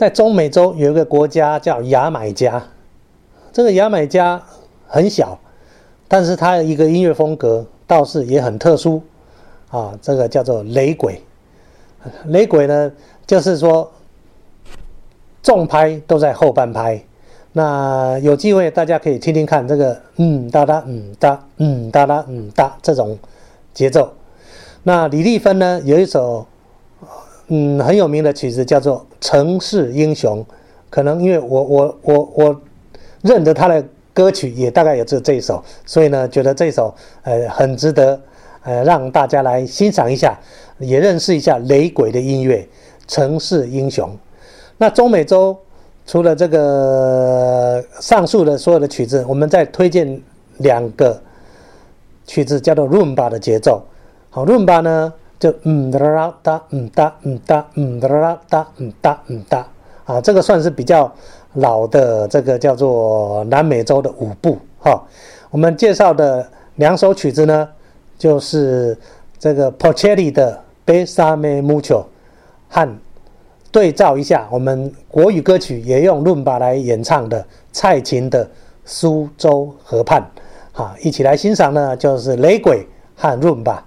在中美洲有一个国家叫牙买加，这个牙买加很小，但是它一个音乐风格倒是也很特殊啊，这个叫做雷鬼。雷鬼呢，就是说重拍都在后半拍。那有机会大家可以听听看这个嗯哒哒嗯哒嗯哒哒嗯哒这种节奏。那李丽芬呢有一首嗯很有名的曲子叫做《城市英雄》，可能因为我我我我认得他的歌曲也大概也只有这一首，所以呢觉得这首呃很值得呃让大家来欣赏一下，也认识一下雷鬼的音乐《城市英雄》。那中美洲。除了这个上述的所有的曲子，我们再推荐两个曲子，叫做 Rumba 的节奏。好，Rumba 呢，就嗯哒啦哒，嗯哒嗯哒嗯哒啦哒嗯哒嗯哒啊，这个算是比较老的这个叫做南美洲的舞步。哈，我们介绍的两首曲子呢，就是这个 Porcelli 的 Besame Mucho 和。对照一下，我们国语歌曲也用伦巴来演唱的蔡琴的《苏州河畔》，啊，一起来欣赏呢，就是雷鬼和伦巴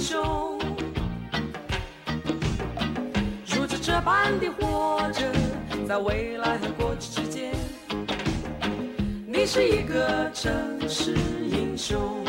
中。如此这般的活着，在未来和过去之间，你是一个城市英雄。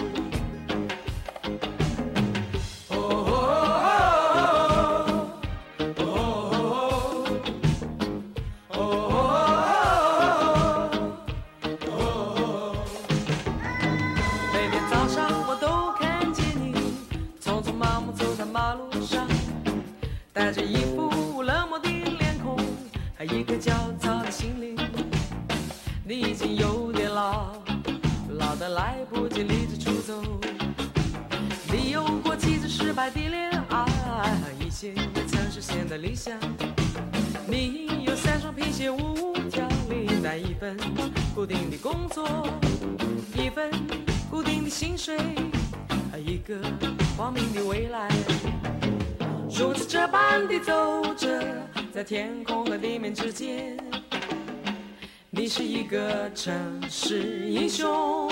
离家出走，你有过几次失败的恋爱，一些未曾实现的理想。你有三双皮鞋，五条领带，一份固定的工作，一份固定的薪水，一个光明的未来。如此这般的走着，在天空和地面之间，你是一个城市英雄。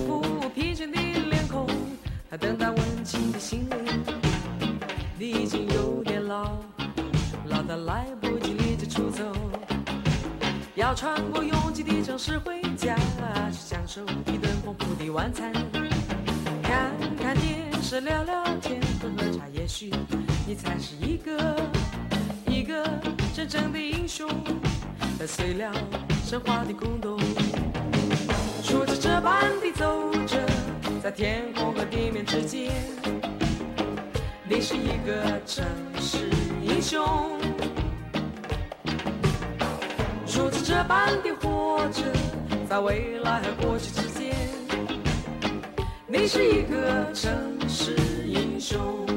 年轻的心灵，你已经有点老，老得来不及离家出走，要穿过拥挤的城市回家，去享受一顿丰富的晚餐，看看电视，聊聊天，喝喝茶，也许你才是一个一个真正的英雄，粉碎了神话的空洞，说着这般的走着。在天空和地面之间，你是一个城市英雄。如此这般的活着，在未来和过去之间，你是一个城市英雄。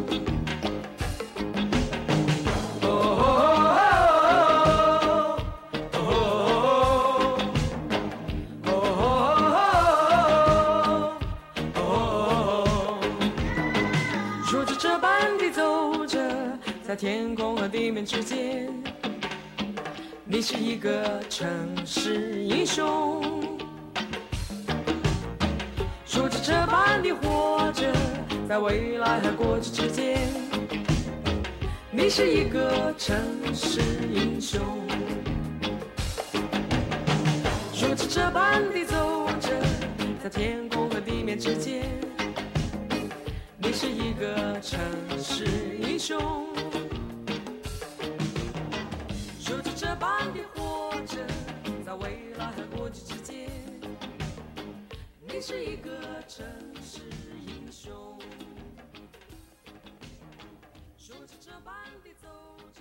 在天空和地面之间，你是一个城市英雄。如此这般的活着，在未来和过去之间，你是一个城市英雄，如此这般的走着，在天空和地面之间。你是一个城市英雄，说着这般的活着，在未来和过去之间。你是一个城市英雄。说着这般的走着，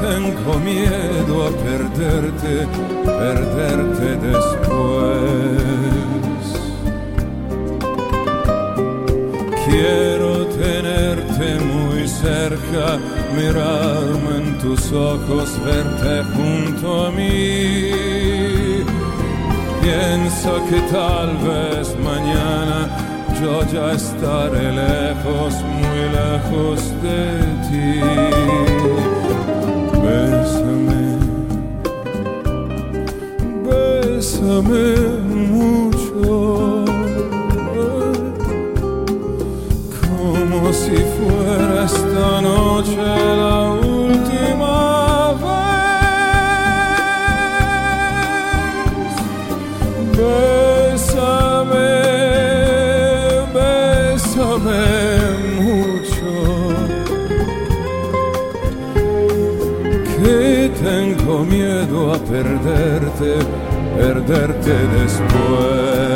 Tengo miedo a perderte, perderte después. Quiero tenerte muy cerca, mirarme en tus ojos, verte junto a mí. Pienso que tal vez mañana yo ya estaré lejos, muy lejos de ti. Bésame, bésame mucho, como si fuera esta noche la última perderte, perderte después.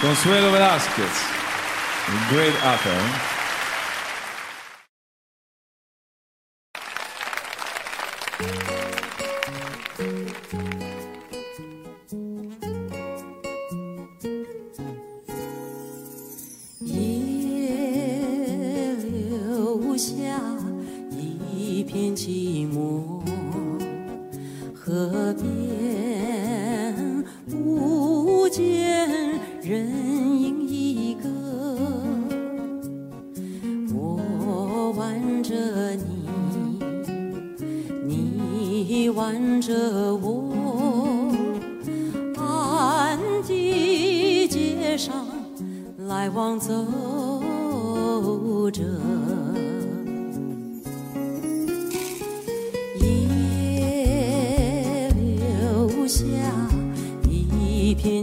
Consuelo Velasquez, a great author.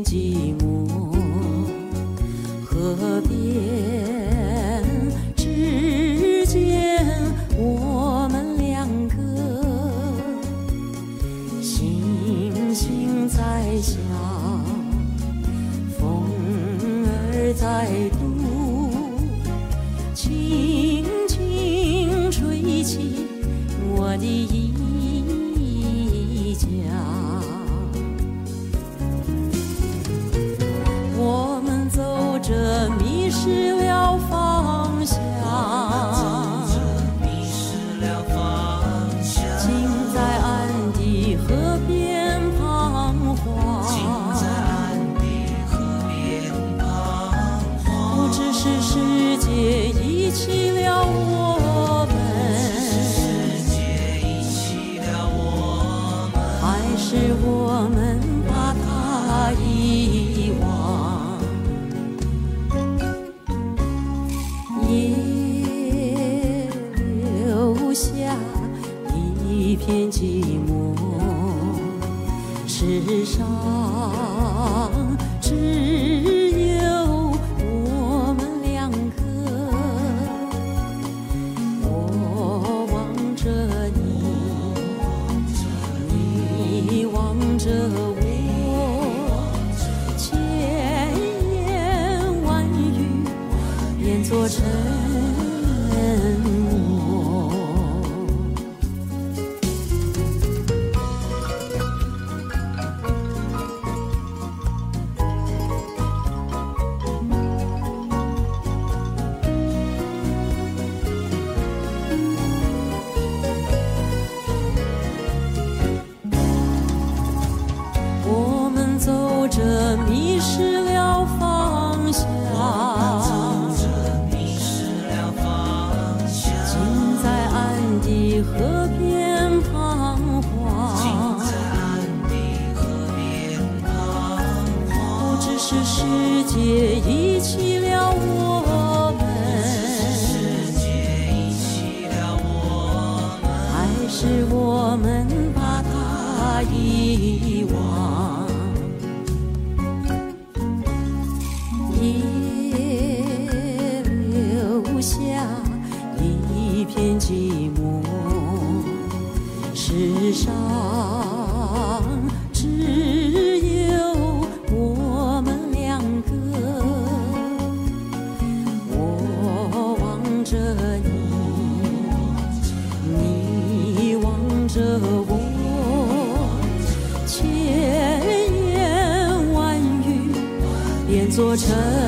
寂寞河边只见我们两个星星在笑风儿在读情世上只河边彷徨，不知是世界遗弃了我们，还是我们把它遗忘。一座城。